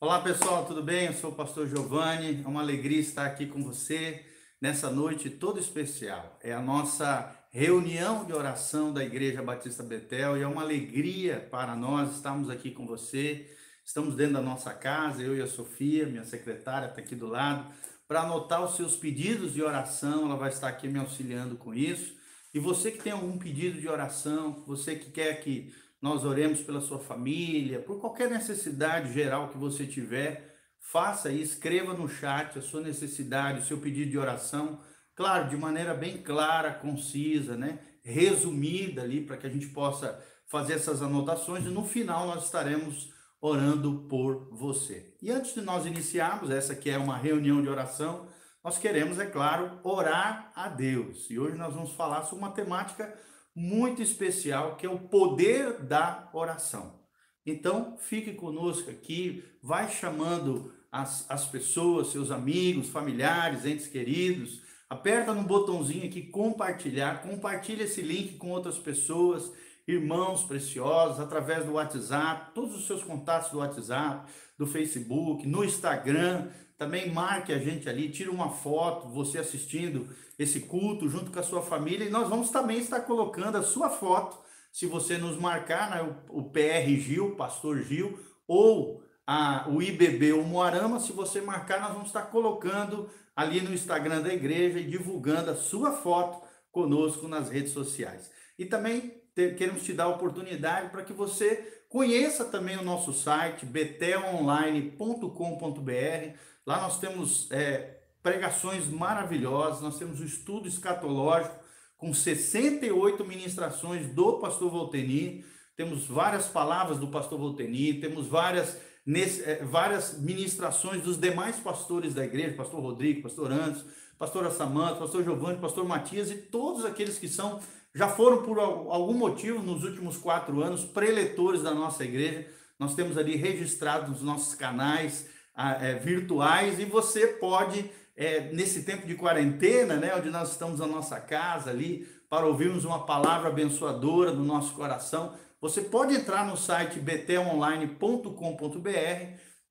Olá pessoal, tudo bem? Eu sou o pastor Giovanni. É uma alegria estar aqui com você nessa noite toda especial. É a nossa reunião de oração da Igreja Batista Betel e é uma alegria para nós estarmos aqui com você. Estamos dentro da nossa casa, eu e a Sofia, minha secretária, está aqui do lado, para anotar os seus pedidos de oração. Ela vai estar aqui me auxiliando com isso. E você que tem algum pedido de oração, você que quer que nós oremos pela sua família, por qualquer necessidade geral que você tiver, faça aí, escreva no chat a sua necessidade, o seu pedido de oração, claro, de maneira bem clara, concisa, né? Resumida ali, para que a gente possa fazer essas anotações e no final nós estaremos orando por você. E antes de nós iniciarmos, essa que é uma reunião de oração, nós queremos, é claro, orar a Deus. E hoje nós vamos falar sobre uma temática muito especial, que é o poder da oração. Então, fique conosco aqui, vai chamando as, as pessoas, seus amigos, familiares, entes queridos, aperta no botãozinho aqui compartilhar, compartilha esse link com outras pessoas, irmãos preciosos, através do WhatsApp, todos os seus contatos do WhatsApp, do Facebook, no Instagram, também marque a gente ali, tira uma foto, você assistindo esse culto junto com a sua família. E nós vamos também estar colocando a sua foto, se você nos marcar, né, o, o PR Gil, Pastor Gil, ou a, o IBB, o Moarama, se você marcar, nós vamos estar colocando ali no Instagram da igreja e divulgando a sua foto conosco nas redes sociais. E também queremos te dar a oportunidade para que você conheça também o nosso site betelonline.com.br Lá nós temos é, pregações maravilhosas, nós temos o estudo escatológico com 68 ministrações do pastor Volteni, temos várias palavras do pastor Volteni, temos várias, nesse, é, várias ministrações dos demais pastores da igreja, pastor Rodrigo, pastor Anderson, pastor Samanta, pastor Giovanni, pastor Matias e todos aqueles que são já foram por algum motivo nos últimos quatro anos preletores da nossa igreja. Nós temos ali registrados nos nossos canais é, virtuais e você pode, é, nesse tempo de quarentena, né, onde nós estamos na nossa casa ali, para ouvirmos uma palavra abençoadora no nosso coração, você pode entrar no site btonline.com.br,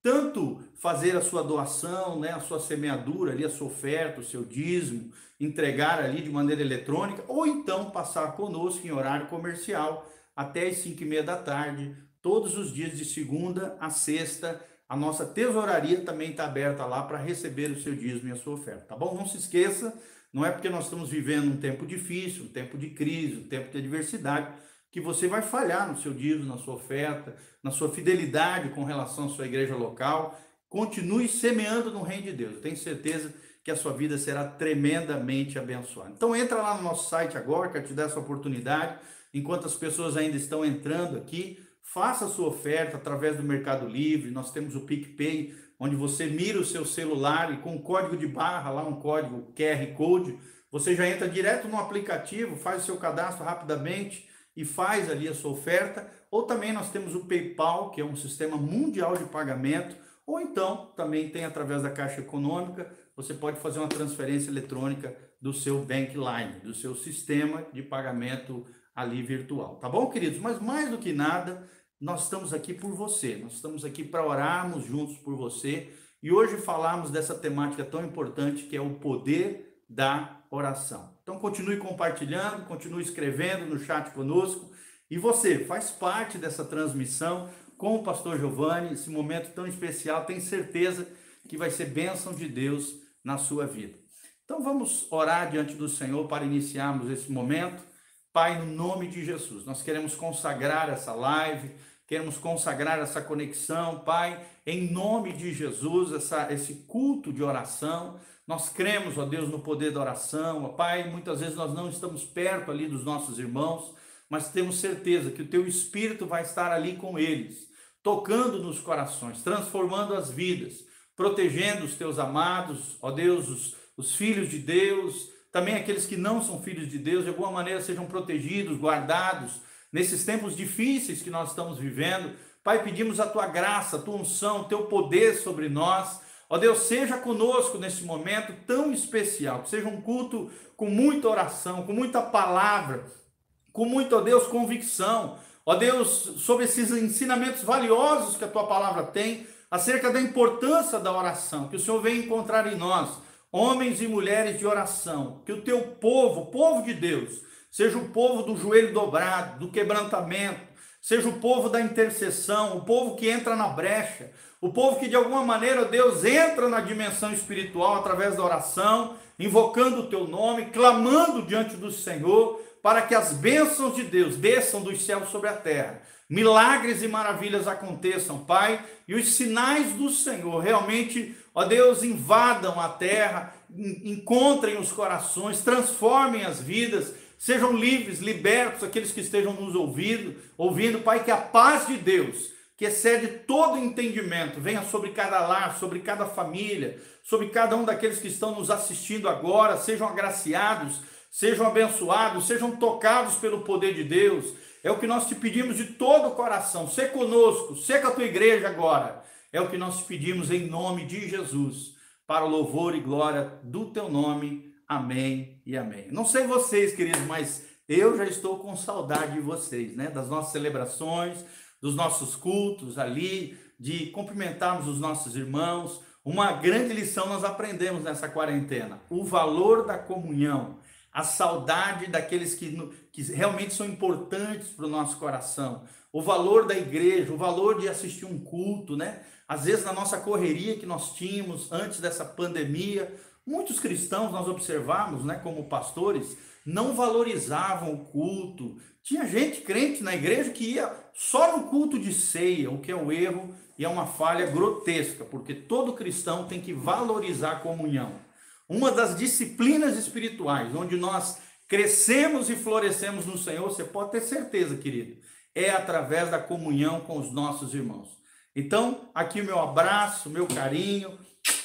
tanto fazer a sua doação, né, a sua semeadura ali, a sua oferta, o seu dízimo, entregar ali de maneira eletrônica, ou então passar conosco em horário comercial até as 5 e meia da tarde, todos os dias de segunda a sexta, a nossa tesouraria também está aberta lá para receber o seu dízimo e a sua oferta, tá bom? Não se esqueça, não é porque nós estamos vivendo um tempo difícil, um tempo de crise, um tempo de adversidade, que você vai falhar no seu dízimo, na sua oferta, na sua fidelidade com relação à sua igreja local. Continue semeando no reino de Deus. Eu tenho certeza que a sua vida será tremendamente abençoada. Então entra lá no nosso site agora, quero te dar essa oportunidade, enquanto as pessoas ainda estão entrando aqui, Faça a sua oferta através do Mercado Livre. Nós temos o PicPay, onde você mira o seu celular e com um código de barra, lá um código QR Code, você já entra direto no aplicativo, faz o seu cadastro rapidamente e faz ali a sua oferta. Ou também nós temos o PayPal, que é um sistema mundial de pagamento. Ou então também tem através da Caixa Econômica, você pode fazer uma transferência eletrônica do seu Bankline, do seu sistema de pagamento ali virtual, tá bom, queridos? Mas mais do que nada, nós estamos aqui por você, nós estamos aqui para orarmos juntos por você e hoje falarmos dessa temática tão importante que é o poder da oração. Então continue compartilhando, continue escrevendo no chat conosco e você faz parte dessa transmissão com o pastor Giovanni, esse momento tão especial, tenho certeza que vai ser bênção de Deus na sua vida. Então vamos orar diante do Senhor para iniciarmos esse momento. Pai, no nome de Jesus, nós queremos consagrar essa live, queremos consagrar essa conexão, Pai, em nome de Jesus, essa, esse culto de oração. Nós cremos, ó Deus, no poder da oração, ó Pai. Muitas vezes nós não estamos perto ali dos nossos irmãos, mas temos certeza que o Teu Espírito vai estar ali com eles, tocando nos corações, transformando as vidas, protegendo os Teus amados, ó Deus, os, os filhos de Deus também aqueles que não são filhos de Deus, de alguma maneira sejam protegidos, guardados, nesses tempos difíceis que nós estamos vivendo. Pai, pedimos a tua graça, a tua unção, o teu poder sobre nós. Ó Deus, seja conosco nesse momento tão especial, que seja um culto com muita oração, com muita palavra, com muita, ó Deus, convicção. Ó Deus, sobre esses ensinamentos valiosos que a tua palavra tem, acerca da importância da oração, que o Senhor venha encontrar em nós, homens e mulheres de oração, que o teu povo, o povo de Deus, seja o povo do joelho dobrado, do quebrantamento, seja o povo da intercessão, o povo que entra na brecha, o povo que de alguma maneira, Deus, entra na dimensão espiritual através da oração, invocando o teu nome, clamando diante do Senhor, para que as bênçãos de Deus desçam dos céus sobre a terra, milagres e maravilhas aconteçam, Pai, e os sinais do Senhor realmente, ó Deus, invadam a terra, encontrem os corações, transformem as vidas, sejam livres, libertos aqueles que estejam nos ouvindo, ouvindo, Pai, que a paz de Deus que excede todo entendimento, venha sobre cada lar, sobre cada família, sobre cada um daqueles que estão nos assistindo agora, sejam agraciados, sejam abençoados, sejam tocados pelo poder de Deus. É o que nós te pedimos de todo o coração. Ser conosco, ser com a tua igreja agora. É o que nós te pedimos em nome de Jesus, para o louvor e glória do teu nome. Amém e amém. Não sei vocês, queridos, mas eu já estou com saudade de vocês, né? Das nossas celebrações dos nossos cultos ali, de cumprimentarmos os nossos irmãos. Uma grande lição nós aprendemos nessa quarentena: o valor da comunhão, a saudade daqueles que, que realmente são importantes para o nosso coração, o valor da igreja, o valor de assistir um culto, né? Às vezes, na nossa correria que nós tínhamos antes dessa pandemia, muitos cristãos nós observamos, né, como pastores, não valorizavam o culto. Tinha gente crente na igreja que ia só no culto de ceia, o que é um erro e é uma falha grotesca, porque todo cristão tem que valorizar a comunhão. Uma das disciplinas espirituais onde nós crescemos e florescemos no Senhor, você pode ter certeza, querido, é através da comunhão com os nossos irmãos. Então, aqui meu abraço, meu carinho,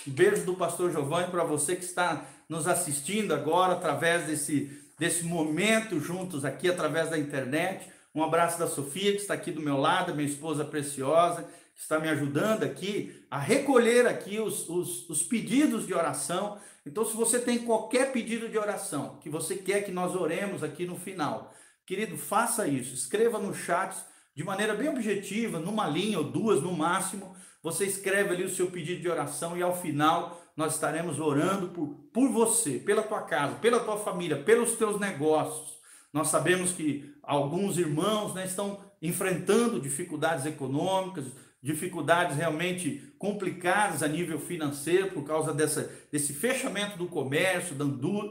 beijo do pastor Giovanni para você que está nos assistindo agora através desse desse momento juntos aqui através da internet. Um abraço da Sofia, que está aqui do meu lado, minha esposa preciosa, que está me ajudando aqui a recolher aqui os, os, os pedidos de oração. Então, se você tem qualquer pedido de oração que você quer que nós oremos aqui no final, querido, faça isso. Escreva no chat de maneira bem objetiva, numa linha ou duas no máximo. Você escreve ali o seu pedido de oração e ao final nós estaremos orando por, por você, pela tua casa, pela tua família, pelos teus negócios. Nós sabemos que alguns irmãos né, estão enfrentando dificuldades econômicas, dificuldades realmente complicadas a nível financeiro por causa dessa, desse fechamento do comércio,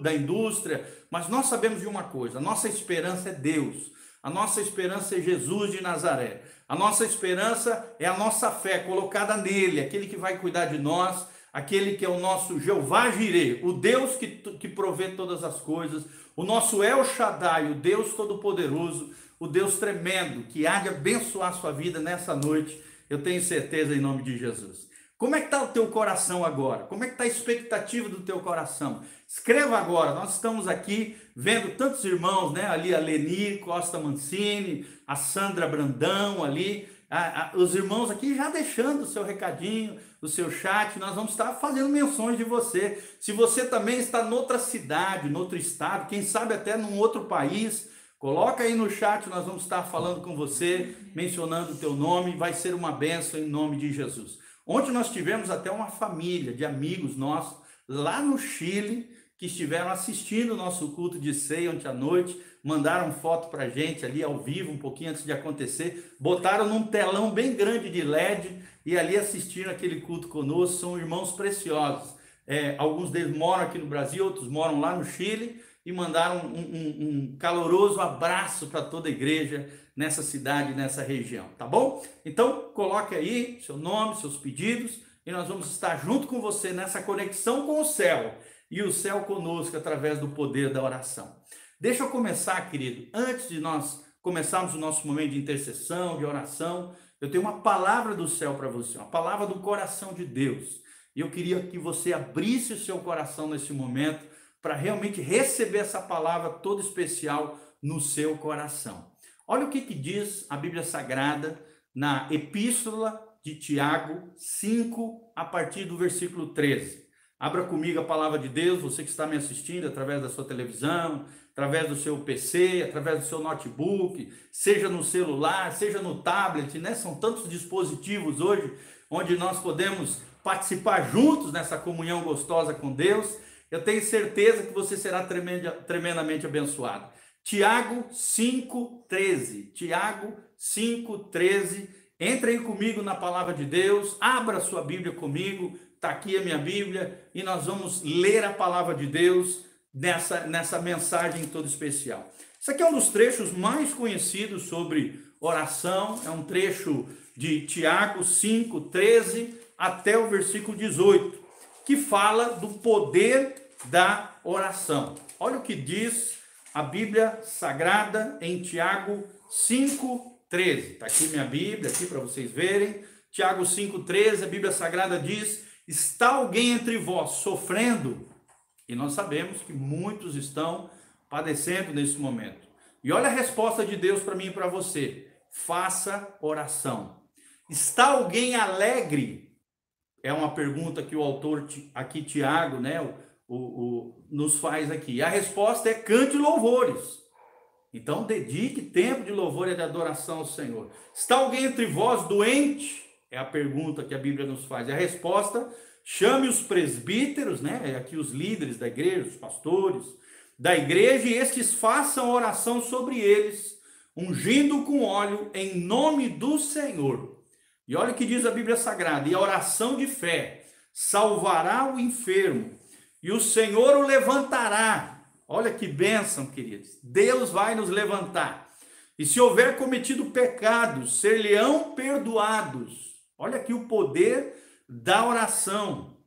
da, indústria, mas nós sabemos de uma coisa: a nossa esperança é Deus, a nossa esperança é Jesus de Nazaré, a nossa esperança é a nossa fé colocada nele, aquele que vai cuidar de nós, aquele que é o nosso Jeová Jireh, o Deus que, que provê todas as coisas, o nosso El Shaddai, o Deus Todo-Poderoso, o Deus tremendo, que há de abençoar a sua vida nessa noite, eu tenho certeza em nome de Jesus. Como é que está o teu coração agora? Como é que está a expectativa do teu coração? Escreva agora, nós estamos aqui vendo tantos irmãos, né? Ali a Leni Costa Mancini, a Sandra Brandão ali, a, a, os irmãos aqui já deixando o seu recadinho, o seu chat, nós vamos estar fazendo menções de você. Se você também está noutra cidade, noutro estado, quem sabe até num outro país, coloca aí no chat, nós vamos estar falando com você, mencionando o teu nome, vai ser uma benção em nome de Jesus. Ontem nós tivemos até uma família de amigos nossos lá no Chile que estiveram assistindo o nosso culto de ceia ontem à noite mandaram foto para gente ali ao vivo, um pouquinho antes de acontecer, botaram num telão bem grande de LED e ali assistiram aquele culto conosco, são irmãos preciosos. É, alguns deles moram aqui no Brasil, outros moram lá no Chile e mandaram um, um, um caloroso abraço para toda a igreja nessa cidade, nessa região, tá bom? Então, coloque aí seu nome, seus pedidos e nós vamos estar junto com você nessa conexão com o céu e o céu conosco através do poder da oração. Deixa eu começar, querido, antes de nós começarmos o nosso momento de intercessão, de oração, eu tenho uma palavra do céu para você, uma palavra do coração de Deus. E eu queria que você abrisse o seu coração nesse momento para realmente receber essa palavra toda especial no seu coração. Olha o que, que diz a Bíblia Sagrada na Epístola de Tiago 5, a partir do versículo 13. Abra comigo a palavra de Deus, você que está me assistindo através da sua televisão, através do seu PC, através do seu notebook, seja no celular, seja no tablet, né? São tantos dispositivos hoje onde nós podemos participar juntos nessa comunhão gostosa com Deus. Eu tenho certeza que você será tremendamente abençoado. Tiago 5,13. Tiago 5,13. Entrem comigo na palavra de Deus, abra sua Bíblia comigo, está aqui a minha Bíblia, e nós vamos ler a palavra de Deus nessa, nessa mensagem toda especial. Isso aqui é um dos trechos mais conhecidos sobre oração, é um trecho de Tiago 5, 13 até o versículo 18, que fala do poder da oração. Olha o que diz a Bíblia Sagrada em Tiago 5:13. Está aqui minha Bíblia aqui para vocês verem. Tiago 5:13, a Bíblia Sagrada diz: "Está alguém entre vós sofrendo?" E nós sabemos que muitos estão padecendo nesse momento. E olha a resposta de Deus para mim e para você: faça oração. Está alguém alegre? É uma pergunta que o autor aqui Tiago, né, o, o, nos faz aqui? A resposta é cante louvores. Então, dedique tempo de louvor e de adoração ao Senhor. Está alguém entre vós doente? É a pergunta que a Bíblia nos faz. E a resposta: chame os presbíteros, né? É aqui os líderes da igreja, os pastores da igreja, e estes façam oração sobre eles, ungindo com óleo em nome do Senhor. E olha o que diz a Bíblia Sagrada: e a oração de fé salvará o enfermo e o Senhor o levantará. Olha que bênção, queridos. Deus vai nos levantar. E se houver cometido pecados, ser-lhe-ão perdoados. Olha aqui o poder da oração.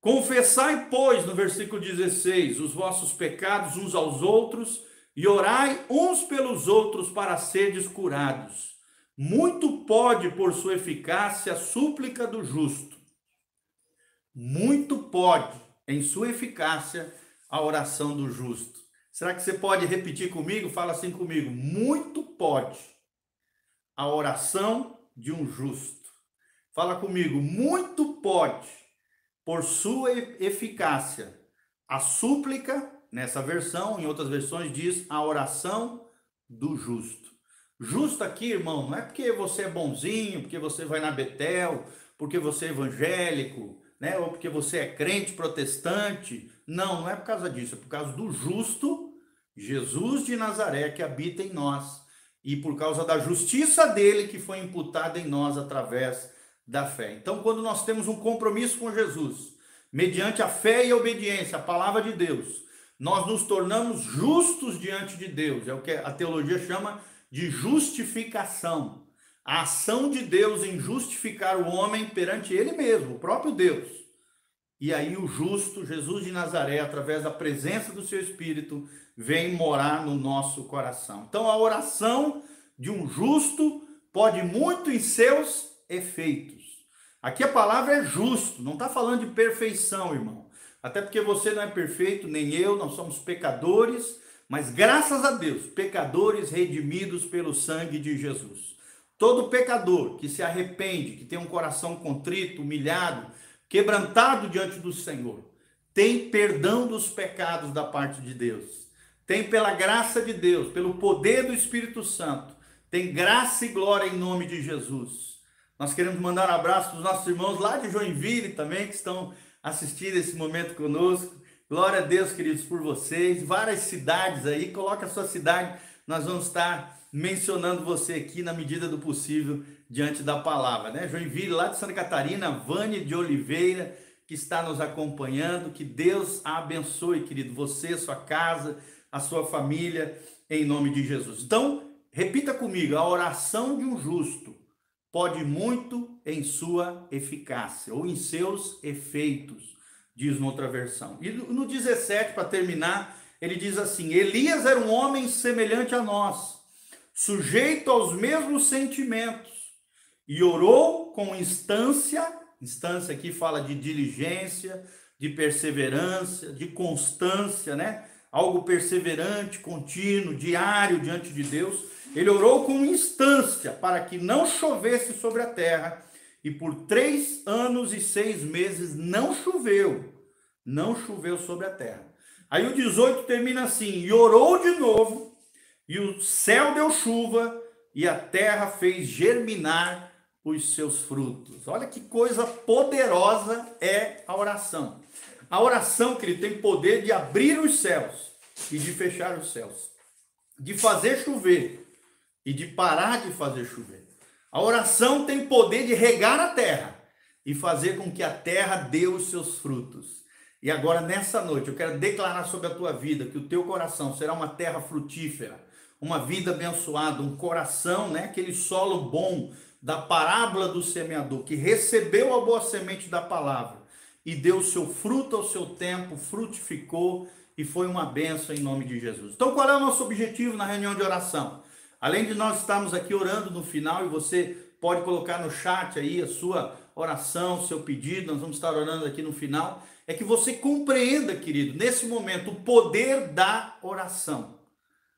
Confessai, pois, no versículo 16, os vossos pecados uns aos outros e orai uns pelos outros para seres curados. Muito pode, por sua eficácia, a súplica do justo. Muito pode em sua eficácia a oração do justo. Será que você pode repetir comigo? Fala assim comigo. Muito pode a oração de um justo. Fala comigo. Muito pode, por sua eficácia, a súplica, nessa versão, em outras versões diz a oração do justo. Justo aqui, irmão, não é porque você é bonzinho, porque você vai na Betel, porque você é evangélico, né? Ou porque você é crente protestante. Não, não é por causa disso, é por causa do justo Jesus de Nazaré que habita em nós e por causa da justiça dele que foi imputada em nós através da fé. Então, quando nós temos um compromisso com Jesus, mediante a fé e a obediência à palavra de Deus, nós nos tornamos justos diante de Deus. É o que a teologia chama de justificação a ação de Deus em justificar o homem perante ele mesmo, o próprio Deus. E aí o justo Jesus de Nazaré, através da presença do seu Espírito, vem morar no nosso coração. Então a oração de um justo pode muito em seus efeitos. Aqui a palavra é justo, não está falando de perfeição, irmão. Até porque você não é perfeito, nem eu, nós somos pecadores, mas graças a Deus, pecadores redimidos pelo sangue de Jesus. Todo pecador que se arrepende, que tem um coração contrito, humilhado, quebrantado diante do Senhor, tem perdão dos pecados da parte de Deus. Tem pela graça de Deus, pelo poder do Espírito Santo, tem graça e glória em nome de Jesus. Nós queremos mandar um abraço para os nossos irmãos lá de Joinville também, que estão assistindo esse momento conosco. Glória a Deus, queridos, por vocês. Várias cidades aí, coloca a sua cidade, nós vamos estar mencionando você aqui na medida do possível diante da palavra, né? Joinville, lá de Santa Catarina, Vânia de Oliveira, que está nos acompanhando, que Deus a abençoe, querido, você, sua casa, a sua família, em nome de Jesus. Então, repita comigo, a oração de um justo pode muito em sua eficácia ou em seus efeitos, diz noutra versão. E no 17, para terminar, ele diz assim: Elias era um homem semelhante a nós sujeito aos mesmos sentimentos, e orou com instância, instância aqui fala de diligência, de perseverança, de constância, né? Algo perseverante, contínuo, diário diante de Deus. Ele orou com instância para que não chovesse sobre a terra, e por três anos e seis meses não choveu, não choveu sobre a terra. Aí o 18 termina assim: e orou de novo, e o céu deu chuva, e a terra fez germinar os seus frutos. Olha que coisa poderosa é a oração. A oração, querido, tem poder de abrir os céus e de fechar os céus, de fazer chover e de parar de fazer chover. A oração tem poder de regar a terra e fazer com que a terra dê os seus frutos. E agora, nessa noite, eu quero declarar sobre a tua vida que o teu coração será uma terra frutífera, uma vida abençoada, um coração, né? Aquele solo bom da parábola do semeador, que recebeu a boa semente da palavra e deu seu fruto ao seu tempo, frutificou e foi uma benção em nome de Jesus. Então, qual é o nosso objetivo na reunião de oração? Além de nós estarmos aqui orando no final, e você pode colocar no chat aí a sua oração, seu pedido, nós vamos estar orando aqui no final, é que você compreenda, querido, nesse momento, o poder da oração.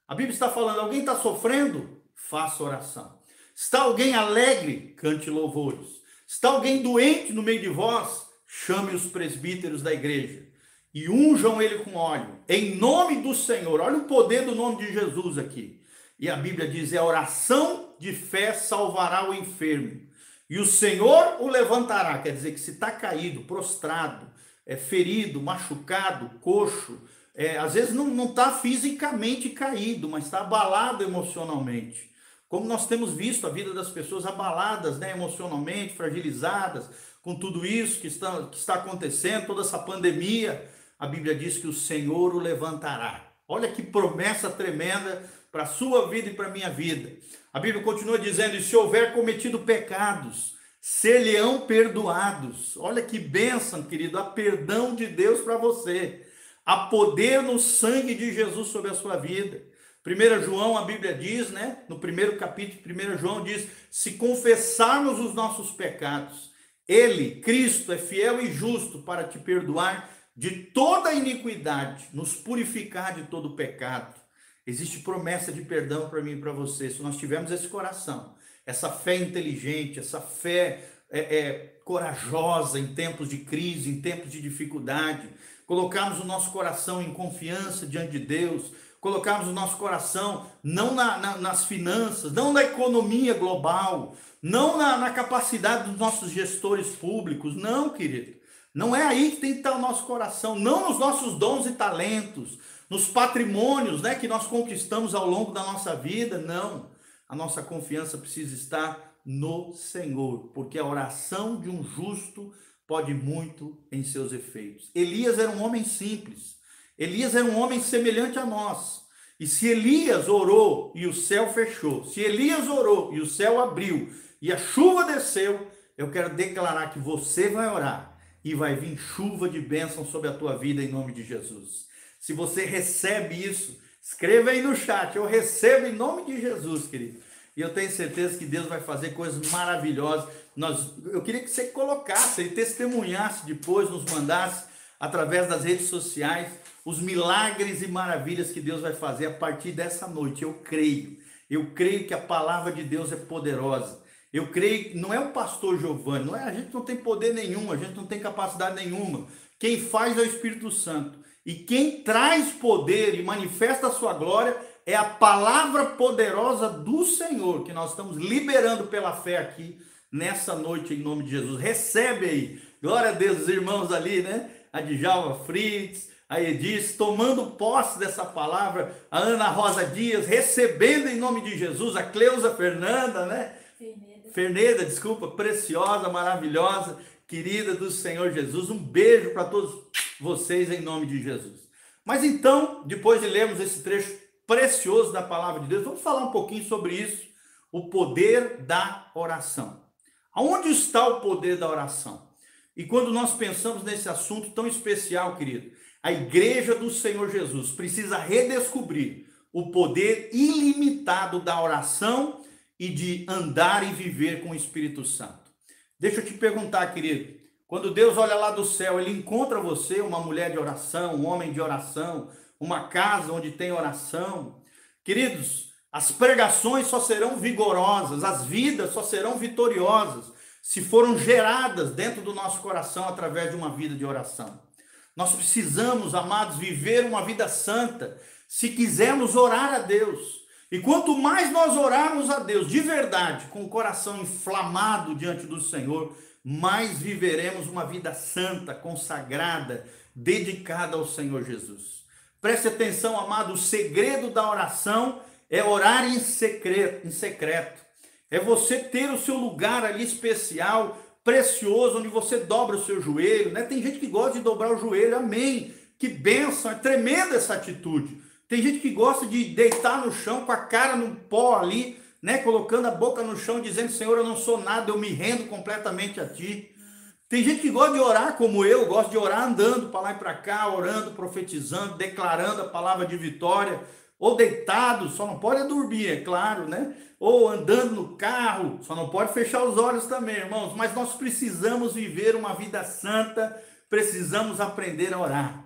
A Bíblia está falando: alguém está sofrendo? Faça oração. Está alguém alegre? Cante louvores. Está alguém doente no meio de vós? Chame os presbíteros da igreja e unjam ele com óleo, em nome do Senhor. Olha o poder do nome de Jesus aqui. E a Bíblia diz: é a oração de fé salvará o enfermo, e o Senhor o levantará. Quer dizer que se está caído, prostrado, é ferido, machucado, coxo, é, às vezes não está fisicamente caído, mas está abalado emocionalmente. Como nós temos visto a vida das pessoas abaladas né, emocionalmente, fragilizadas, com tudo isso que está, que está acontecendo, toda essa pandemia, a Bíblia diz que o Senhor o levantará. Olha que promessa tremenda para a sua vida e para a minha vida. A Bíblia continua dizendo: e se houver cometido pecados, ser-lhe-ão perdoados. Olha que bênção, querido, a perdão de Deus para você. Há poder no sangue de Jesus sobre a sua vida. 1 João, a Bíblia diz, né? No primeiro capítulo, 1 João diz: se confessarmos os nossos pecados, Ele, Cristo, é fiel e justo para te perdoar de toda iniquidade, nos purificar de todo pecado. Existe promessa de perdão para mim e para você. Se nós tivermos esse coração, essa fé inteligente, essa fé é, é, corajosa em tempos de crise, em tempos de dificuldade, colocarmos o nosso coração em confiança diante de Deus, colocarmos o nosso coração não na, na, nas finanças, não na economia global, não na, na capacidade dos nossos gestores públicos, não, querido. Não é aí que tem que estar o nosso coração, não nos nossos dons e talentos, nos patrimônios né, que nós conquistamos ao longo da nossa vida, não. A nossa confiança precisa estar no Senhor, porque a oração de um justo pode muito em seus efeitos. Elias era um homem simples, Elias era um homem semelhante a nós. E se Elias orou e o céu fechou, se Elias orou e o céu abriu e a chuva desceu, eu quero declarar que você vai orar e vai vir chuva de bênção sobre a tua vida em nome de Jesus. Se você recebe isso, escreva aí no chat. Eu recebo em nome de Jesus, querido. E eu tenho certeza que Deus vai fazer coisas maravilhosas. Nós, eu queria que você colocasse e testemunhasse depois, nos mandasse através das redes sociais os milagres e maravilhas que Deus vai fazer a partir dessa noite. Eu creio. Eu creio que a palavra de Deus é poderosa. Eu creio, não é o pastor Giovanni, não é, a gente não tem poder nenhum, a gente não tem capacidade nenhuma. Quem faz é o Espírito Santo. E quem traz poder e manifesta a sua glória é a palavra poderosa do Senhor, que nós estamos liberando pela fé aqui nessa noite, em nome de Jesus. Recebe aí. Glória a Deus, os irmãos ali, né? A Djalma Fritz, a Edith, tomando posse dessa palavra, a Ana Rosa Dias, recebendo em nome de Jesus, a Cleusa Fernanda, né? Ferneda. Ferneda, desculpa, preciosa, maravilhosa, querida do Senhor Jesus. Um beijo para todos vocês em nome de Jesus. Mas então, depois de lermos esse trecho precioso da palavra de Deus, vamos falar um pouquinho sobre isso, o poder da oração. Aonde está o poder da oração? E quando nós pensamos nesse assunto tão especial, querido, a igreja do Senhor Jesus precisa redescobrir o poder ilimitado da oração e de andar e viver com o Espírito Santo. Deixa eu te perguntar, querido, quando Deus olha lá do céu, ele encontra você uma mulher de oração, um homem de oração, uma casa onde tem oração. Queridos, as pregações só serão vigorosas, as vidas só serão vitoriosas se foram geradas dentro do nosso coração através de uma vida de oração. Nós precisamos, amados, viver uma vida santa se quisermos orar a Deus. E quanto mais nós orarmos a Deus de verdade, com o coração inflamado diante do Senhor, mais viveremos uma vida santa, consagrada, dedicada ao Senhor Jesus. Preste atenção, amado, o segredo da oração é orar em secreto, em secreto. É você ter o seu lugar ali especial, precioso, onde você dobra o seu joelho, né? Tem gente que gosta de dobrar o joelho, amém. Que bênção, é tremenda essa atitude. Tem gente que gosta de deitar no chão com a cara no pó ali, né, colocando a boca no chão, dizendo: Senhor, eu não sou nada, eu me rendo completamente a Ti. Tem gente que gosta de orar como eu, gosta de orar andando para lá e para cá, orando, profetizando, declarando a palavra de vitória, ou deitado, só não pode dormir, é claro, né? Ou andando no carro, só não pode fechar os olhos também, irmãos. Mas nós precisamos viver uma vida santa, precisamos aprender a orar.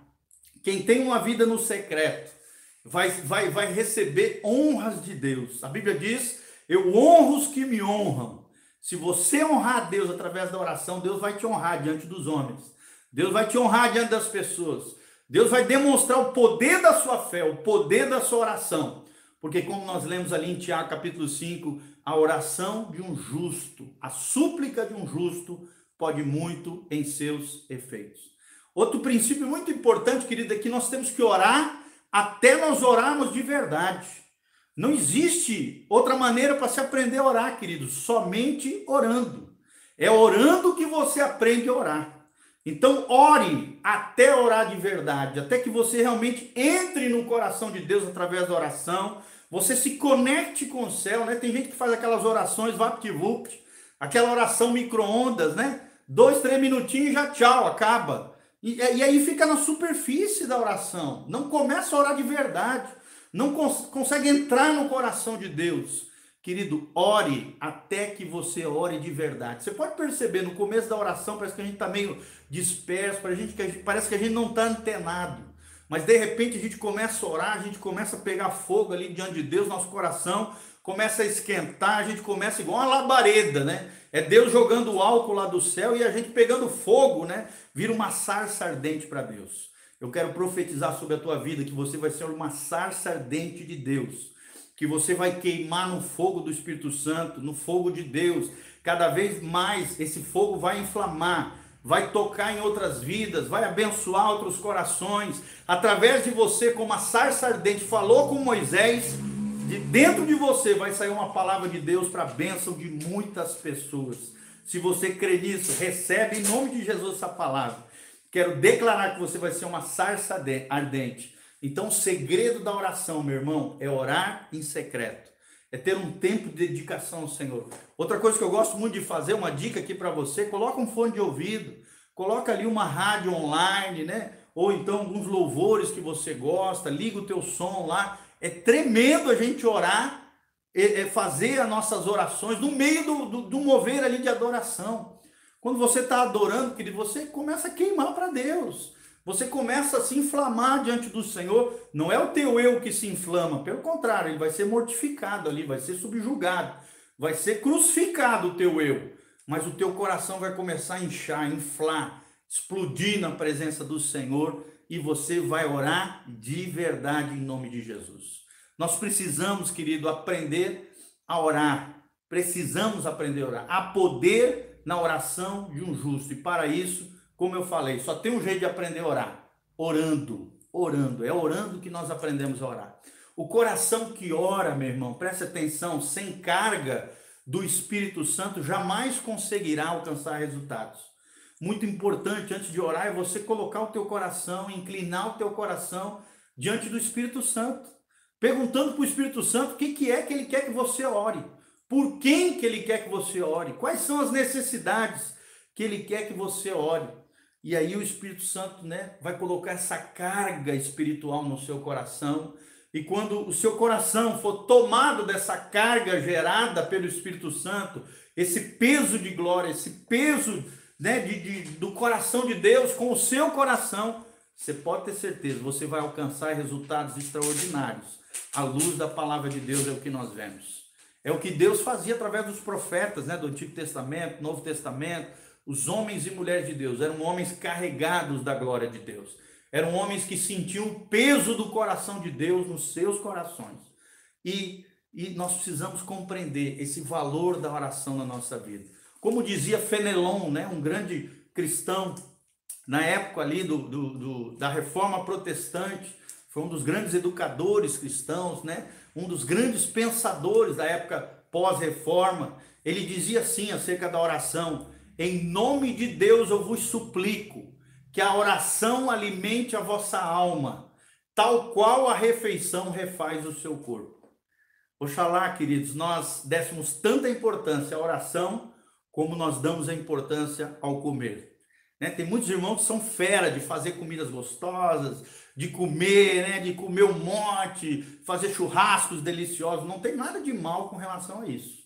Quem tem uma vida no secreto, vai, vai, vai receber honras de Deus. A Bíblia diz: Eu honro os que me honram. Se você honrar Deus através da oração, Deus vai te honrar diante dos homens. Deus vai te honrar diante das pessoas. Deus vai demonstrar o poder da sua fé, o poder da sua oração. Porque, como nós lemos ali em Tiago capítulo 5, a oração de um justo, a súplica de um justo, pode muito em seus efeitos. Outro princípio muito importante, querido, é que nós temos que orar até nós orarmos de verdade. Não existe outra maneira para se aprender a orar, querido, somente orando. É orando que você aprende a orar. Então, ore até orar de verdade, até que você realmente entre no coração de Deus através da oração, você se conecte com o céu, né? Tem gente que faz aquelas orações vapt-vupt, aquela oração micro-ondas, né? Dois, três minutinhos e já tchau, acaba. E, e aí fica na superfície da oração. Não começa a orar de verdade. Não cons consegue entrar no coração de Deus. Querido, ore até que você ore de verdade. Você pode perceber no começo da oração, parece que a gente está meio disperso, parece que, a gente, não está antenado. Mas de repente a gente começa a orar, a gente começa a pegar fogo ali diante de Deus, nosso coração começa a esquentar, a gente começa igual uma labareda, né? É Deus jogando álcool lá do céu e a gente pegando fogo, né? Vira uma sarça ardente para Deus. Eu quero profetizar sobre a tua vida que você vai ser uma sarça ardente de Deus, que você vai queimar no fogo do Espírito Santo, no fogo de Deus. Cada vez mais esse fogo vai inflamar, vai tocar em outras vidas, vai abençoar outros corações. Através de você, como a sarça ardente falou com Moisés, de dentro de você vai sair uma palavra de Deus para a bênção de muitas pessoas. Se você crê nisso, recebe em nome de Jesus essa palavra. Quero declarar que você vai ser uma sarça ardente. Então, o segredo da oração, meu irmão, é orar em secreto. É ter um tempo de dedicação ao Senhor. Outra coisa que eu gosto muito de fazer, uma dica aqui para você, coloca um fone de ouvido, coloca ali uma rádio online, né? Ou então alguns louvores que você gosta, liga o teu som lá é tremendo a gente orar, é, é fazer as nossas orações no meio do, do, do mover ali de adoração. Quando você está adorando, querido, você começa a queimar para Deus. Você começa a se inflamar diante do Senhor. Não é o teu eu que se inflama, pelo contrário, ele vai ser mortificado ali, vai ser subjugado, vai ser crucificado o teu eu. Mas o teu coração vai começar a inchar, inflar, explodir na presença do Senhor e você vai orar de verdade em nome de Jesus. Nós precisamos, querido, aprender a orar. Precisamos aprender a orar. Há poder na oração de um justo. E para isso, como eu falei, só tem um jeito de aprender a orar: orando. Orando. É orando que nós aprendemos a orar. O coração que ora, meu irmão, preste atenção, sem carga do Espírito Santo, jamais conseguirá alcançar resultados muito importante antes de orar é você colocar o teu coração, inclinar o teu coração diante do Espírito Santo, perguntando para o Espírito Santo o que, que é que ele quer que você ore, por quem que ele quer que você ore, quais são as necessidades que ele quer que você ore. E aí o Espírito Santo, né, vai colocar essa carga espiritual no seu coração. E quando o seu coração for tomado dessa carga gerada pelo Espírito Santo, esse peso de glória, esse peso né, de, de, do coração de Deus com o seu coração, você pode ter certeza, você vai alcançar resultados extraordinários. A luz da palavra de Deus é o que nós vemos. É o que Deus fazia através dos profetas, né, do Antigo Testamento, Novo Testamento, os homens e mulheres de Deus eram homens carregados da glória de Deus. Eram homens que sentiam o peso do coração de Deus nos seus corações. E, e nós precisamos compreender esse valor da oração na nossa vida. Como dizia Fenelon, né, um grande cristão, na época ali do, do, do, da reforma protestante, foi um dos grandes educadores cristãos, né, um dos grandes pensadores da época pós-reforma. Ele dizia assim acerca da oração: Em nome de Deus eu vos suplico que a oração alimente a vossa alma, tal qual a refeição refaz o seu corpo. Oxalá, queridos, nós dessemos tanta importância à oração como nós damos a importância ao comer. Né? Tem muitos irmãos que são fera de fazer comidas gostosas, de comer, né? de comer um monte, fazer churrascos deliciosos. Não tem nada de mal com relação a isso.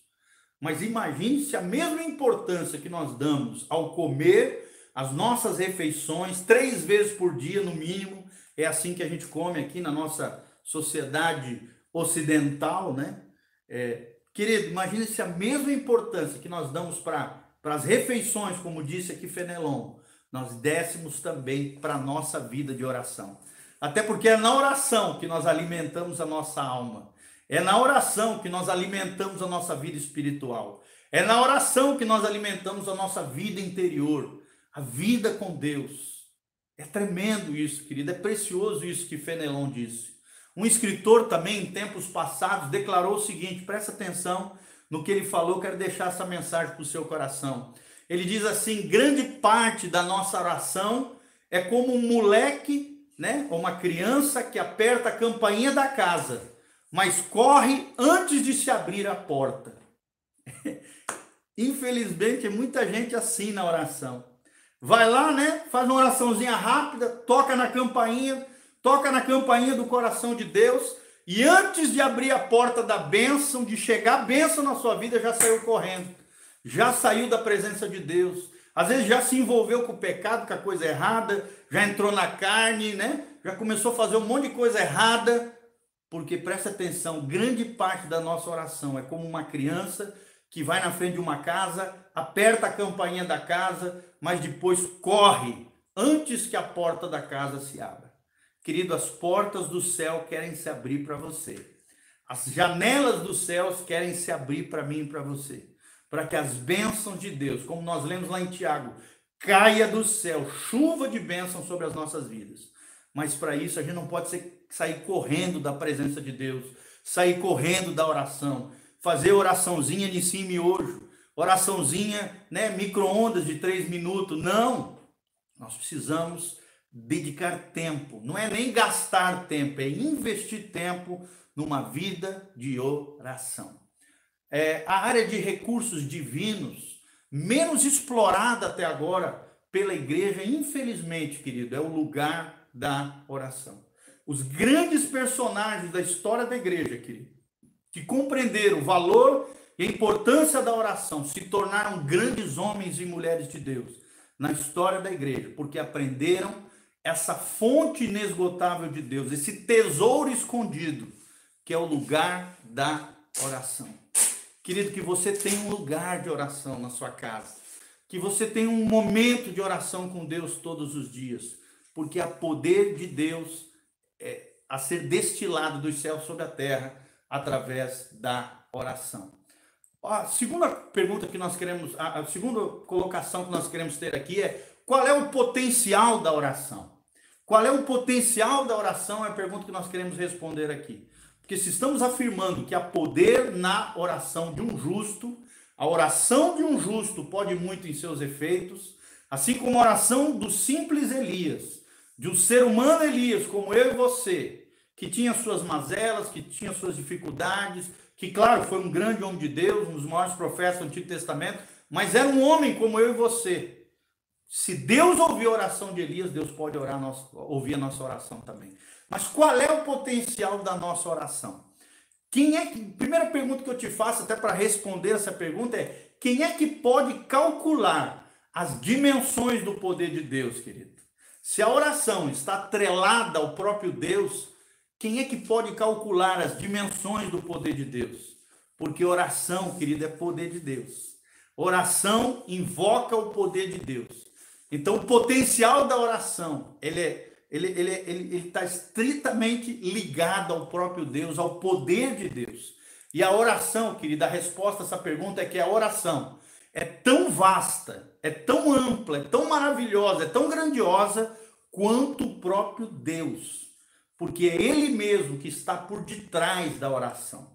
Mas imagine se a mesma importância que nós damos ao comer as nossas refeições, três vezes por dia no mínimo, é assim que a gente come aqui na nossa sociedade ocidental, né? É, Querido, imagine se a mesma importância que nós damos para as refeições, como disse aqui Fenelon, nós dessemos também para a nossa vida de oração. Até porque é na oração que nós alimentamos a nossa alma. É na oração que nós alimentamos a nossa vida espiritual. É na oração que nós alimentamos a nossa vida interior, a vida com Deus. É tremendo isso, querido. É precioso isso que Fenelon disse. Um escritor também, em tempos passados, declarou o seguinte: presta atenção no que ele falou, quero deixar essa mensagem para o seu coração. Ele diz assim: grande parte da nossa oração é como um moleque, né, ou uma criança que aperta a campainha da casa, mas corre antes de se abrir a porta. Infelizmente, muita gente assim na oração. Vai lá, né? Faz uma oraçãozinha rápida, toca na campainha, toca na campainha do coração de Deus e antes de abrir a porta da bênção, de chegar a bênção na sua vida, já saiu correndo, já saiu da presença de Deus. Às vezes já se envolveu com o pecado, com a coisa errada, já entrou na carne, né? Já começou a fazer um monte de coisa errada, porque presta atenção, grande parte da nossa oração é como uma criança que vai na frente de uma casa, aperta a campainha da casa, mas depois corre antes que a porta da casa se abra. Querido, as portas do céu querem se abrir para você. As janelas dos céus querem se abrir para mim e para você. Para que as bênçãos de Deus, como nós lemos lá em Tiago, caia do céu, chuva de bênçãos sobre as nossas vidas. Mas para isso a gente não pode ser, sair correndo da presença de Deus, sair correndo da oração, fazer oraçãozinha de cima e hoje, oraçãozinha, né, micro-ondas de três minutos. Não! Nós precisamos dedicar tempo, não é nem gastar tempo, é investir tempo numa vida de oração. É, a área de recursos divinos, menos explorada até agora pela igreja, infelizmente, querido, é o lugar da oração. Os grandes personagens da história da igreja, querido, que compreenderam o valor e a importância da oração, se tornaram grandes homens e mulheres de Deus na história da igreja, porque aprenderam essa fonte inesgotável de Deus, esse tesouro escondido, que é o lugar da oração. Querido, que você tenha um lugar de oração na sua casa, que você tenha um momento de oração com Deus todos os dias, porque há poder de Deus é, a ser destilado dos céus sobre a terra através da oração. A segunda pergunta que nós queremos, a segunda colocação que nós queremos ter aqui é qual é o potencial da oração? Qual é o potencial da oração? É a pergunta que nós queremos responder aqui. Porque se estamos afirmando que há poder na oração de um justo, a oração de um justo pode muito em seus efeitos, assim como a oração do simples Elias, de um ser humano Elias, como eu e você, que tinha suas mazelas, que tinha suas dificuldades, que, claro, foi um grande homem de Deus, um dos maiores profetas do Antigo Testamento, mas era um homem como eu e você, se Deus ouvir a oração de Elias, Deus pode orar nosso, ouvir a nossa oração também. Mas qual é o potencial da nossa oração? Quem é que, primeira pergunta que eu te faço, até para responder essa pergunta, é: quem é que pode calcular as dimensões do poder de Deus, querido? Se a oração está atrelada ao próprio Deus, quem é que pode calcular as dimensões do poder de Deus? Porque oração, querido, é poder de Deus. Oração invoca o poder de Deus. Então, o potencial da oração, ele é ele está ele, ele, ele estritamente ligado ao próprio Deus, ao poder de Deus. E a oração, querida, a resposta a essa pergunta é que a oração é tão vasta, é tão ampla, é tão maravilhosa, é tão grandiosa quanto o próprio Deus. Porque é Ele mesmo que está por detrás da oração.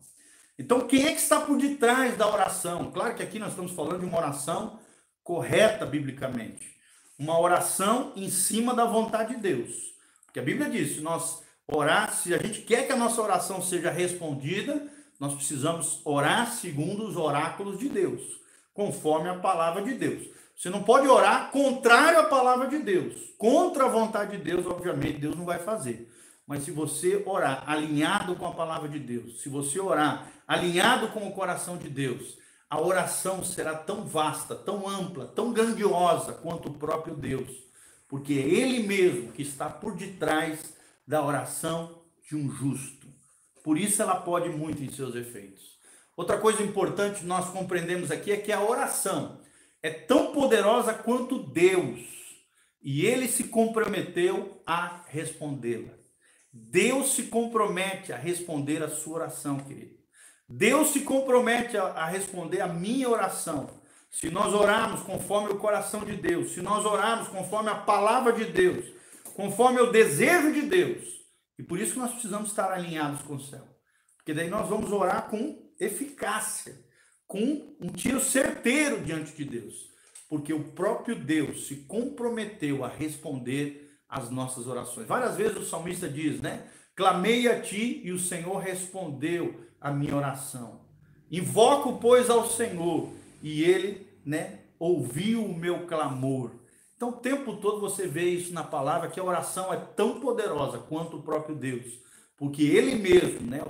Então, quem é que está por detrás da oração? Claro que aqui nós estamos falando de uma oração correta biblicamente uma oração em cima da vontade de Deus. Porque a Bíblia diz, se nós orar, se a gente quer que a nossa oração seja respondida, nós precisamos orar segundo os oráculos de Deus, conforme a palavra de Deus. Você não pode orar contrário à palavra de Deus. Contra a vontade de Deus, obviamente, Deus não vai fazer. Mas se você orar alinhado com a palavra de Deus, se você orar alinhado com o coração de Deus, a oração será tão vasta, tão ampla, tão grandiosa quanto o próprio Deus, porque é Ele mesmo que está por detrás da oração de um justo. Por isso ela pode muito em seus efeitos. Outra coisa importante nós compreendemos aqui é que a oração é tão poderosa quanto Deus, e ele se comprometeu a respondê-la. Deus se compromete a responder a sua oração, querido. Deus se compromete a, responder a minha oração. Se nós orarmos conforme o coração de Deus, se nós orarmos conforme a palavra de Deus, conforme o desejo de Deus, e por isso que nós precisamos estar alinhados com o céu. Porque daí nós vamos orar com eficácia, com um tiro certeiro diante de Deus. Porque o próprio Deus se comprometeu a responder às nossas orações. Várias vezes o salmista diz, né? Clamei a ti e o Senhor respondeu a minha oração. Invoco, pois, ao Senhor, e ele, né, ouviu o meu clamor. Então, o tempo todo você vê isso na palavra, que a oração é tão poderosa quanto o próprio Deus, porque ele mesmo, né,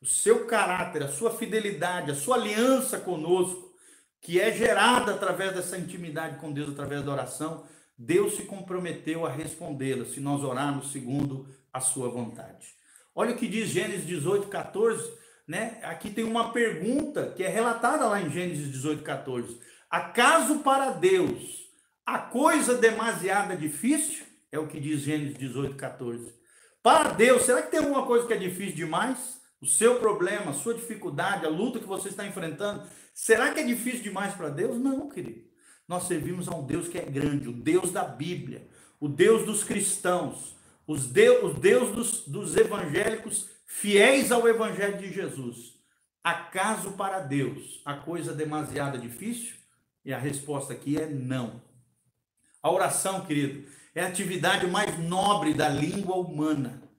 o, seu caráter, a sua fidelidade, a sua aliança conosco, que é gerada através dessa intimidade com Deus, através da oração, Deus se comprometeu a respondê-la, se nós orarmos segundo a sua vontade. Olha o que diz Gênesis 18, 14 né? Aqui tem uma pergunta que é relatada lá em Gênesis 18, 14. Acaso para Deus a coisa demasiada difícil? É o que diz Gênesis 18, 14. Para Deus, será que tem alguma coisa que é difícil demais? O seu problema, a sua dificuldade, a luta que você está enfrentando, será que é difícil demais para Deus? Não, querido. Nós servimos a um Deus que é grande, o Deus da Bíblia, o Deus dos cristãos, os Deus, o Deus dos, dos evangélicos fiéis ao Evangelho de Jesus, acaso para Deus a coisa demasiada difícil? E a resposta aqui é não. A oração, querido, é a atividade mais nobre da língua humana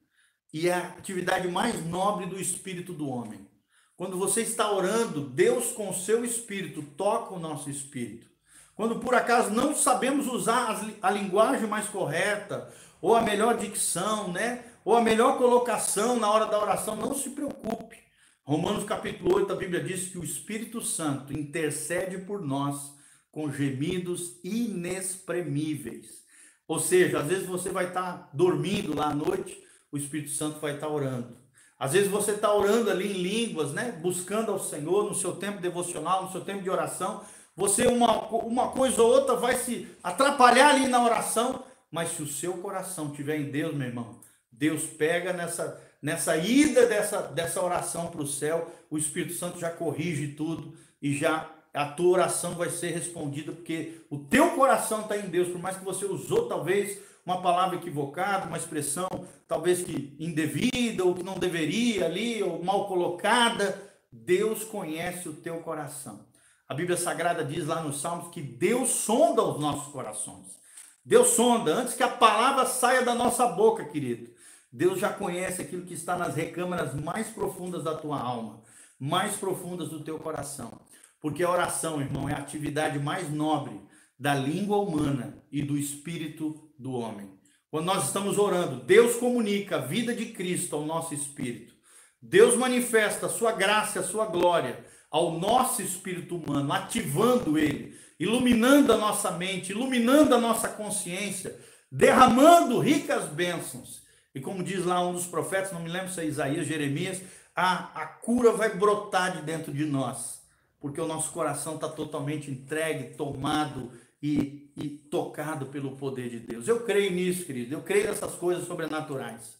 e é a atividade mais nobre do espírito do homem. Quando você está orando, Deus com o seu espírito toca o nosso espírito. Quando por acaso não sabemos usar a linguagem mais correta ou a melhor dicção, né? ou a melhor colocação na hora da oração, não se preocupe. Romanos capítulo 8, a Bíblia diz que o Espírito Santo intercede por nós com gemidos inexprimíveis. Ou seja, às vezes você vai estar dormindo lá à noite, o Espírito Santo vai estar orando. Às vezes você está orando ali em línguas, né? Buscando ao Senhor no seu tempo devocional, no seu tempo de oração. Você, uma, uma coisa ou outra, vai se atrapalhar ali na oração, mas se o seu coração estiver em Deus, meu irmão, Deus pega nessa, nessa ida dessa, dessa oração para o céu, o Espírito Santo já corrige tudo e já a tua oração vai ser respondida, porque o teu coração está em Deus, por mais que você usou talvez uma palavra equivocada, uma expressão talvez que indevida, ou que não deveria ali, ou mal colocada, Deus conhece o teu coração. A Bíblia Sagrada diz lá nos Salmos que Deus sonda os nossos corações. Deus sonda antes que a palavra saia da nossa boca, querido. Deus já conhece aquilo que está nas recâmaras mais profundas da tua alma, mais profundas do teu coração. Porque a oração, irmão, é a atividade mais nobre da língua humana e do espírito do homem. Quando nós estamos orando, Deus comunica a vida de Cristo ao nosso espírito. Deus manifesta a sua graça, a sua glória ao nosso espírito humano, ativando ele, iluminando a nossa mente, iluminando a nossa consciência, derramando ricas bênçãos e como diz lá um dos profetas, não me lembro se é Isaías, Jeremias, a, a cura vai brotar de dentro de nós. porque o nosso coração está totalmente entregue, tomado e, e, tocado pelo poder de Deus. Eu creio nisso, querido. Eu creio nessas coisas sobrenaturais.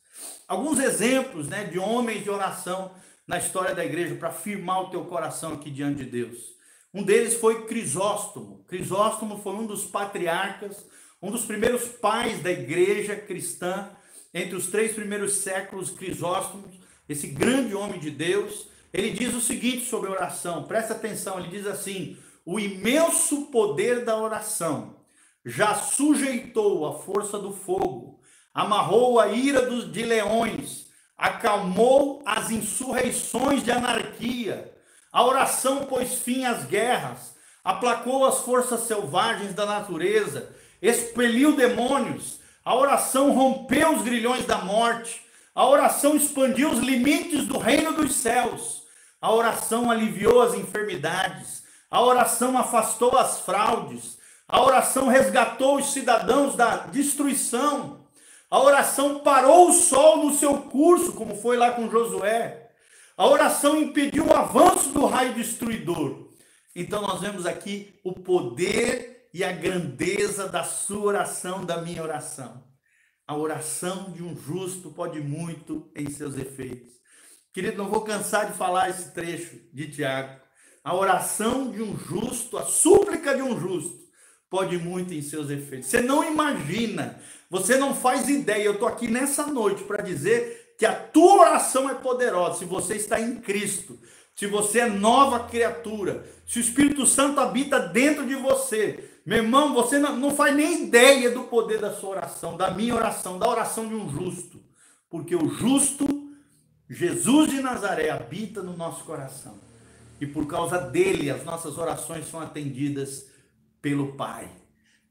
Alguns exemplos né, de homens de oração na história da igreja para firmar o teu coração aqui diante de Deus. Um deles foi Crisóstomo. Crisóstomo foi um dos patriarcas, um dos primeiros pais da igreja cristã, entre os três primeiros séculos, Crisóstomo, esse grande homem de Deus, ele diz o seguinte sobre oração, presta atenção, ele diz assim: o imenso poder da oração já sujeitou a força do fogo, amarrou a ira dos, de leões, acalmou as insurreições de anarquia. A oração pôs fim às guerras, aplacou as forças selvagens da natureza, expeliu demônios. A oração rompeu os grilhões da morte. A oração expandiu os limites do reino dos céus. A oração aliviou as enfermidades. A oração afastou as fraudes. A oração resgatou os cidadãos da destruição. A oração parou o sol no seu curso, como foi lá com Josué. A oração impediu o avanço do raio destruidor. Então nós vemos aqui o poder e a grandeza da sua oração, da minha oração. A oração de um justo pode muito em seus efeitos. Querido, não vou cansar de falar esse trecho de Tiago. A oração de um justo, a súplica de um justo, pode muito em seus efeitos. Você não imagina, você não faz ideia. Eu estou aqui nessa noite para dizer que a tua oração é poderosa. Se você está em Cristo, se você é nova criatura, se o Espírito Santo habita dentro de você, meu irmão, você não, não faz nem ideia do poder da sua oração, da minha oração, da oração de um justo. Porque o justo Jesus de Nazaré habita no nosso coração. E por causa dele, as nossas orações são atendidas pelo Pai.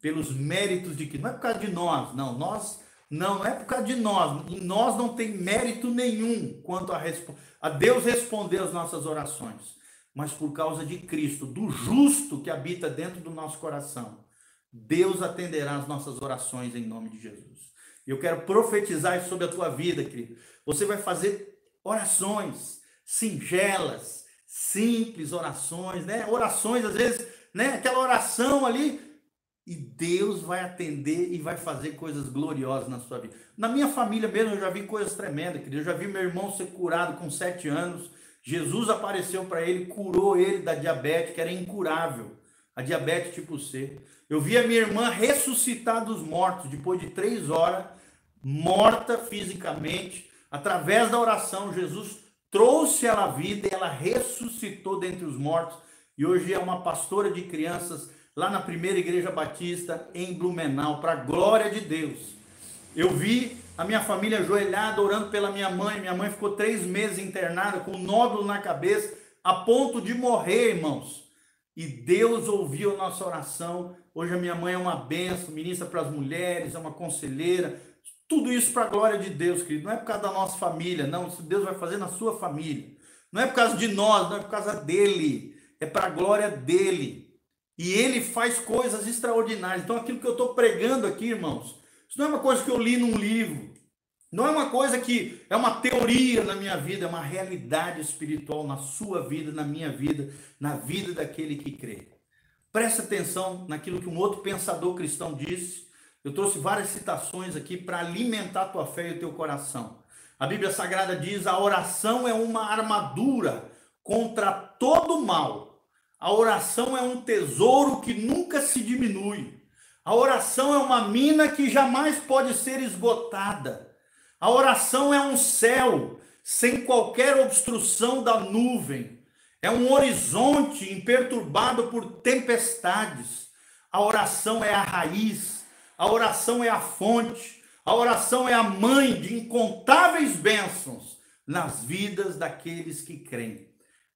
Pelos méritos de que não é por causa de nós, não, nós não, não é por causa de nós. Em nós não tem mérito nenhum quanto a, a Deus responder as nossas orações, mas por causa de Cristo, do justo que habita dentro do nosso coração. Deus atenderá as nossas orações em nome de Jesus. Eu quero profetizar sobre a tua vida, querido. Você vai fazer orações singelas, simples orações, né? Orações, às vezes, né? Aquela oração ali, e Deus vai atender e vai fazer coisas gloriosas na sua vida. Na minha família mesmo, eu já vi coisas tremendas, querido. Eu já vi meu irmão ser curado com sete anos. Jesus apareceu para ele, curou ele da diabetes, que era incurável, a diabetes tipo C. Eu vi a minha irmã ressuscitar dos mortos, depois de três horas, morta fisicamente, Através da oração, Jesus trouxe ela à vida ela ressuscitou dentre os mortos. E hoje é uma pastora de crianças lá na primeira igreja batista em Blumenau, para a glória de Deus. Eu vi a minha família ajoelhada orando pela minha mãe. Minha mãe ficou três meses internada com um nódulo na cabeça, a ponto de morrer, irmãos. E Deus ouviu a nossa oração. Hoje a minha mãe é uma benção, ministra para as mulheres, é uma conselheira, tudo isso para a glória de Deus, querido. Não é por causa da nossa família, não. Isso Deus vai fazer na sua família. Não é por causa de nós, não é por causa dele. É para a glória dele. E ele faz coisas extraordinárias. Então, aquilo que eu estou pregando aqui, irmãos, isso não é uma coisa que eu li num livro. Não é uma coisa que é uma teoria na minha vida, é uma realidade espiritual na sua vida, na minha vida, na vida daquele que crê. Presta atenção naquilo que um outro pensador cristão disse eu trouxe várias citações aqui para alimentar a tua fé e o teu coração. A Bíblia Sagrada diz: a oração é uma armadura contra todo mal. A oração é um tesouro que nunca se diminui. A oração é uma mina que jamais pode ser esgotada. A oração é um céu sem qualquer obstrução da nuvem. É um horizonte imperturbado por tempestades. A oração é a raiz a oração é a fonte, a oração é a mãe de incontáveis bênçãos nas vidas daqueles que creem.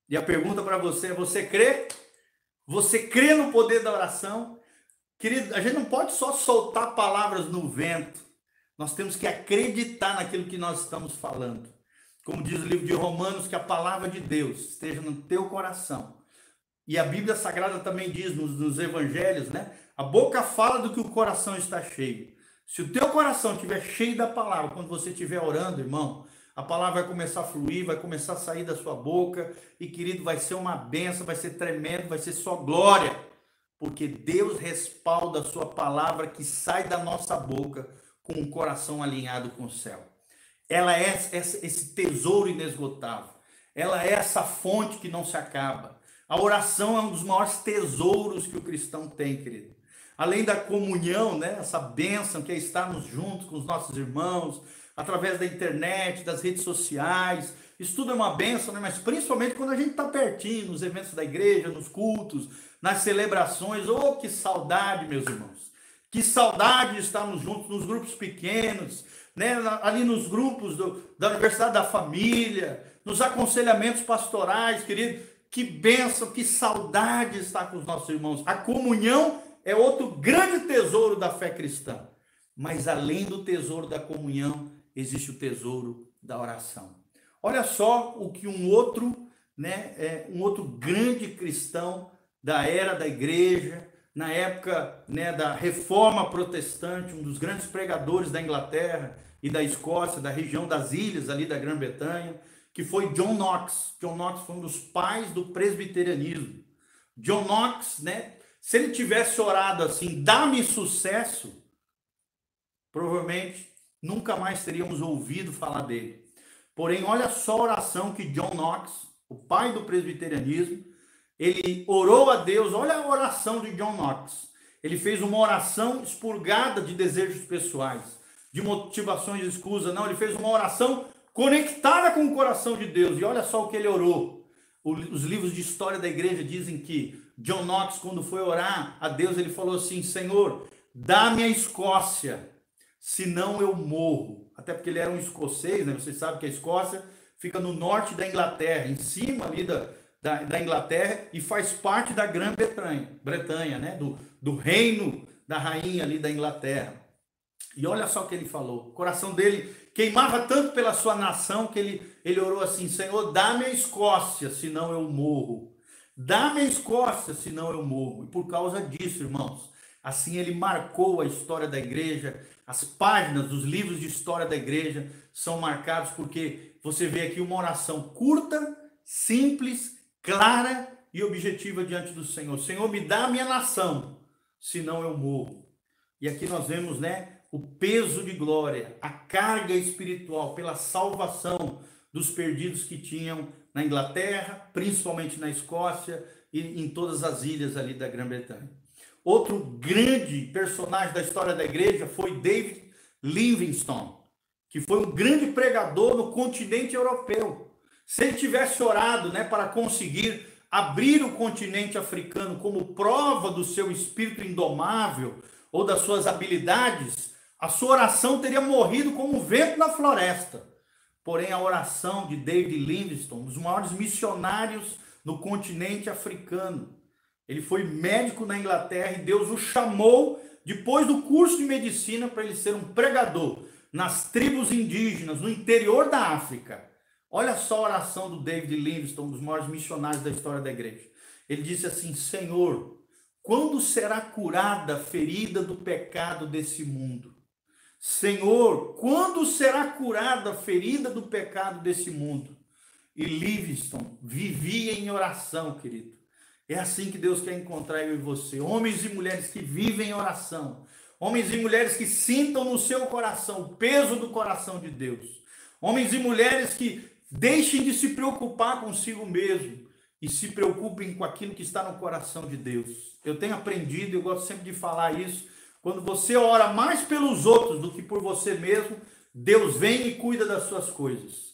E a pergunta para você é: você crê? Você crê no poder da oração? Querido, a gente não pode só soltar palavras no vento. Nós temos que acreditar naquilo que nós estamos falando. Como diz o livro de Romanos, que a palavra de Deus esteja no teu coração. E a Bíblia Sagrada também diz nos, nos evangelhos, né? A boca fala do que o coração está cheio. Se o teu coração estiver cheio da palavra, quando você estiver orando, irmão, a palavra vai começar a fluir, vai começar a sair da sua boca, e querido, vai ser uma benção, vai ser tremendo, vai ser só glória, porque Deus respalda a sua palavra que sai da nossa boca com o coração alinhado com o céu. Ela é esse tesouro inesgotável, ela é essa fonte que não se acaba. A oração é um dos maiores tesouros que o cristão tem, querido. Além da comunhão, né, essa bênção que é estarmos juntos com os nossos irmãos, através da internet, das redes sociais. Isso tudo é uma benção, né? mas principalmente quando a gente está pertinho, nos eventos da igreja, nos cultos, nas celebrações. Oh, que saudade, meus irmãos! Que saudade de estarmos juntos nos grupos pequenos, né? ali nos grupos do, da Universidade da Família, nos aconselhamentos pastorais, querido. Que benção, que saudade estar com os nossos irmãos. A comunhão é outro grande tesouro da fé cristã. Mas além do tesouro da comunhão, existe o tesouro da oração. Olha só o que um outro, né, é, um outro grande cristão da era da igreja, na época né, da reforma protestante, um dos grandes pregadores da Inglaterra e da Escócia, da região das ilhas ali da Grã-Bretanha, que foi John Knox. John Knox foi um dos pais do presbiterianismo. John Knox, né, se ele tivesse orado assim, dá-me sucesso, provavelmente nunca mais teríamos ouvido falar dele. Porém, olha só a oração que John Knox, o pai do presbiterianismo, ele orou a Deus. Olha a oração de John Knox. Ele fez uma oração expurgada de desejos pessoais, de motivações escusas. Não, ele fez uma oração conectada com o coração de Deus. E olha só o que ele orou. Os livros de história da igreja dizem que John Knox, quando foi orar a Deus, ele falou assim: Senhor, dá-me a Escócia senão eu morro. Até porque ele era um escocês, né? Vocês sabem que a Escócia fica no norte da Inglaterra, em cima ali da, da, da Inglaterra, e faz parte da Grã-Bretanha, Bretanha, né? Do, do reino da rainha ali da Inglaterra. E olha só o que ele falou. O coração dele queimava tanto pela sua nação que ele, ele orou assim: Senhor, dá-me a Escócia, senão eu morro. Dá-me a Escócia, senão eu morro. E por causa disso, irmãos, assim ele marcou a história da igreja, as páginas dos livros de história da igreja são marcados porque você vê aqui uma oração curta, simples, clara e objetiva diante do Senhor. Senhor, me dá a minha nação, senão eu morro. E aqui nós vemos, né, o peso de glória, a carga espiritual pela salvação dos perdidos que tinham na Inglaterra, principalmente na Escócia e em todas as ilhas ali da Grã-Bretanha. Outro grande personagem da história da igreja foi David Livingstone, que foi um grande pregador no continente europeu. Se ele tivesse orado né, para conseguir abrir o continente africano como prova do seu espírito indomável ou das suas habilidades, a sua oração teria morrido como um vento na floresta. Porém, a oração de David Livingstone, um dos maiores missionários no continente africano, ele foi médico na Inglaterra e Deus o chamou, depois do curso de medicina, para ele ser um pregador nas tribos indígenas, no interior da África. Olha só a oração do David Livingstone, um dos maiores missionários da história da igreja. Ele disse assim: Senhor, quando será curada a ferida do pecado desse mundo? Senhor, quando será curada a ferida do pecado desse mundo? E Livingstone vivia em oração, querido. É assim que Deus quer encontrar eu e você. Homens e mulheres que vivem em oração. Homens e mulheres que sintam no seu coração o peso do coração de Deus. Homens e mulheres que deixem de se preocupar consigo mesmo e se preocupem com aquilo que está no coração de Deus. Eu tenho aprendido, eu gosto sempre de falar isso. Quando você ora mais pelos outros do que por você mesmo, Deus vem e cuida das suas coisas.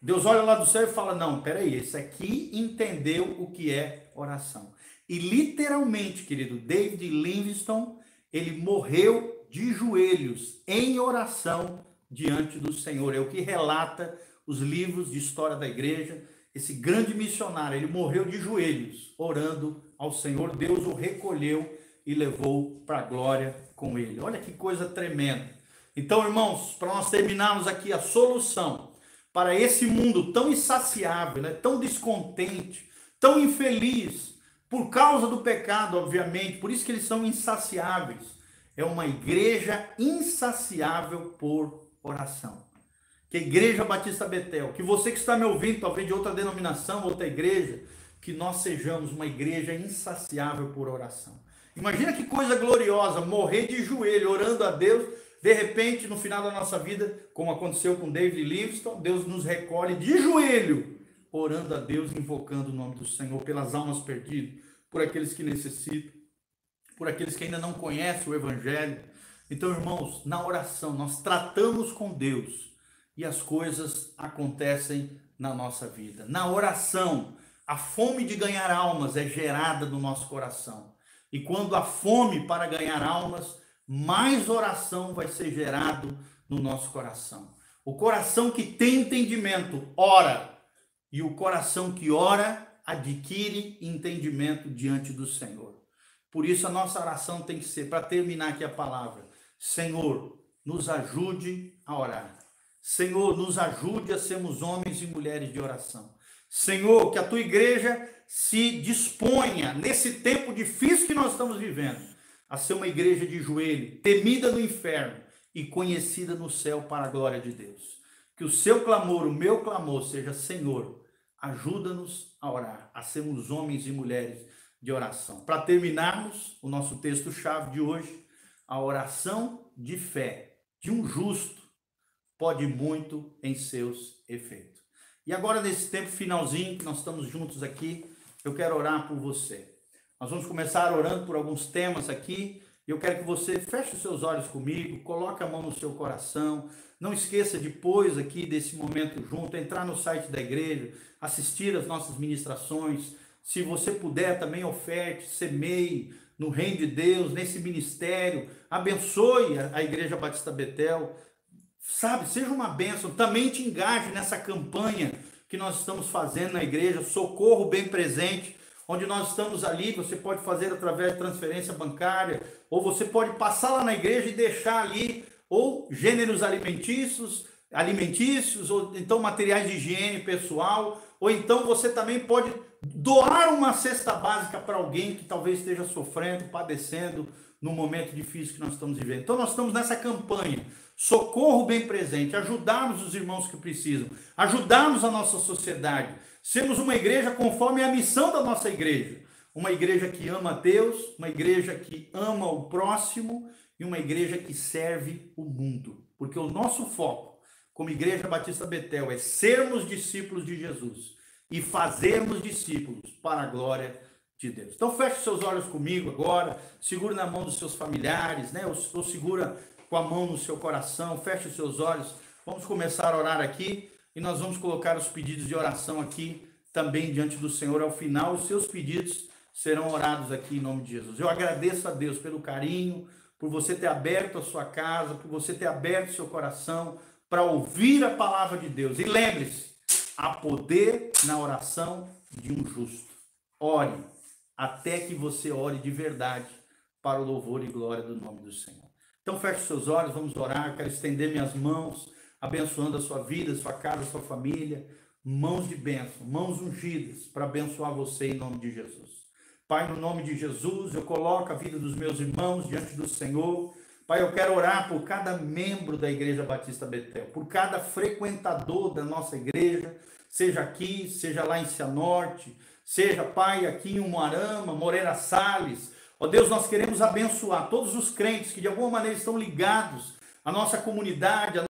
Deus olha lá do céu e fala: Não, peraí, esse aqui entendeu o que é oração. E literalmente, querido, David Livingstone, ele morreu de joelhos em oração diante do Senhor. É o que relata os livros de história da igreja. Esse grande missionário, ele morreu de joelhos, orando ao Senhor. Deus o recolheu e levou para a glória com ele. Olha que coisa tremenda. Então, irmãos, para nós terminarmos aqui a solução para esse mundo tão insaciável, né, tão descontente, tão infeliz, por causa do pecado, obviamente, por isso que eles são insaciáveis. É uma igreja insaciável por oração. que a Igreja Batista Betel, que você que está me ouvindo, talvez de outra denominação, outra igreja, que nós sejamos uma igreja insaciável por oração. Imagina que coisa gloriosa, morrer de joelho, orando a Deus, de repente, no final da nossa vida, como aconteceu com David Livingstone, Deus nos recolhe de joelho, orando a Deus, invocando o nome do Senhor pelas almas perdidas, por aqueles que necessitam, por aqueles que ainda não conhecem o Evangelho. Então, irmãos, na oração, nós tratamos com Deus e as coisas acontecem na nossa vida. Na oração, a fome de ganhar almas é gerada no nosso coração. E quando a fome para ganhar almas, mais oração vai ser gerado no nosso coração. O coração que tem entendimento ora, e o coração que ora adquire entendimento diante do Senhor. Por isso a nossa oração tem que ser, para terminar aqui a palavra, Senhor, nos ajude a orar. Senhor, nos ajude a sermos homens e mulheres de oração. Senhor, que a tua igreja se disponha, nesse tempo difícil que nós estamos vivendo, a ser uma igreja de joelho, temida no inferno e conhecida no céu para a glória de Deus. Que o seu clamor, o meu clamor, seja: Senhor, ajuda-nos a orar, a sermos homens e mulheres de oração. Para terminarmos o nosso texto-chave de hoje, a oração de fé de um justo pode muito em seus efeitos. E agora, nesse tempo finalzinho, que nós estamos juntos aqui, eu quero orar por você. Nós vamos começar orando por alguns temas aqui. Eu quero que você feche os seus olhos comigo, coloque a mão no seu coração. Não esqueça depois aqui desse momento junto, entrar no site da igreja, assistir às nossas ministrações. Se você puder, também oferte, semeie no reino de Deus, nesse ministério. Abençoe a Igreja Batista Betel sabe, seja uma bênção. Também te engaje nessa campanha que nós estamos fazendo na igreja, Socorro Bem Presente, onde nós estamos ali, você pode fazer através de transferência bancária, ou você pode passar lá na igreja e deixar ali ou gêneros alimentícios, alimentícios, ou então materiais de higiene pessoal, ou então você também pode doar uma cesta básica para alguém que talvez esteja sofrendo, padecendo no momento difícil que nós estamos vivendo. Então nós estamos nessa campanha socorro bem presente, ajudarmos os irmãos que precisam, ajudarmos a nossa sociedade, sermos uma igreja conforme a missão da nossa igreja. Uma igreja que ama Deus, uma igreja que ama o próximo e uma igreja que serve o mundo. Porque o nosso foco, como Igreja Batista Betel, é sermos discípulos de Jesus e fazermos discípulos para a glória de Deus. Então feche seus olhos comigo agora, segura na mão dos seus familiares, né? Ou, ou segura com a mão no seu coração, feche os seus olhos. Vamos começar a orar aqui e nós vamos colocar os pedidos de oração aqui também diante do Senhor. Ao final, os seus pedidos serão orados aqui em nome de Jesus. Eu agradeço a Deus pelo carinho, por você ter aberto a sua casa, por você ter aberto seu coração para ouvir a palavra de Deus. E lembre-se, há poder na oração de um justo. Ore até que você ore de verdade para o louvor e glória do nome do Senhor. Então feche seus olhos, vamos orar. Quero estender minhas mãos, abençoando a sua vida, sua casa, sua família. Mãos de bênção, mãos ungidas para abençoar você em nome de Jesus. Pai, no nome de Jesus, eu coloco a vida dos meus irmãos diante do Senhor. Pai, eu quero orar por cada membro da Igreja Batista Betel, por cada frequentador da nossa igreja, seja aqui, seja lá em Cianorte, seja, Pai, aqui em Umuarama, Moreira Salles, Ó Deus, nós queremos abençoar todos os crentes que de alguma maneira estão ligados à nossa comunidade,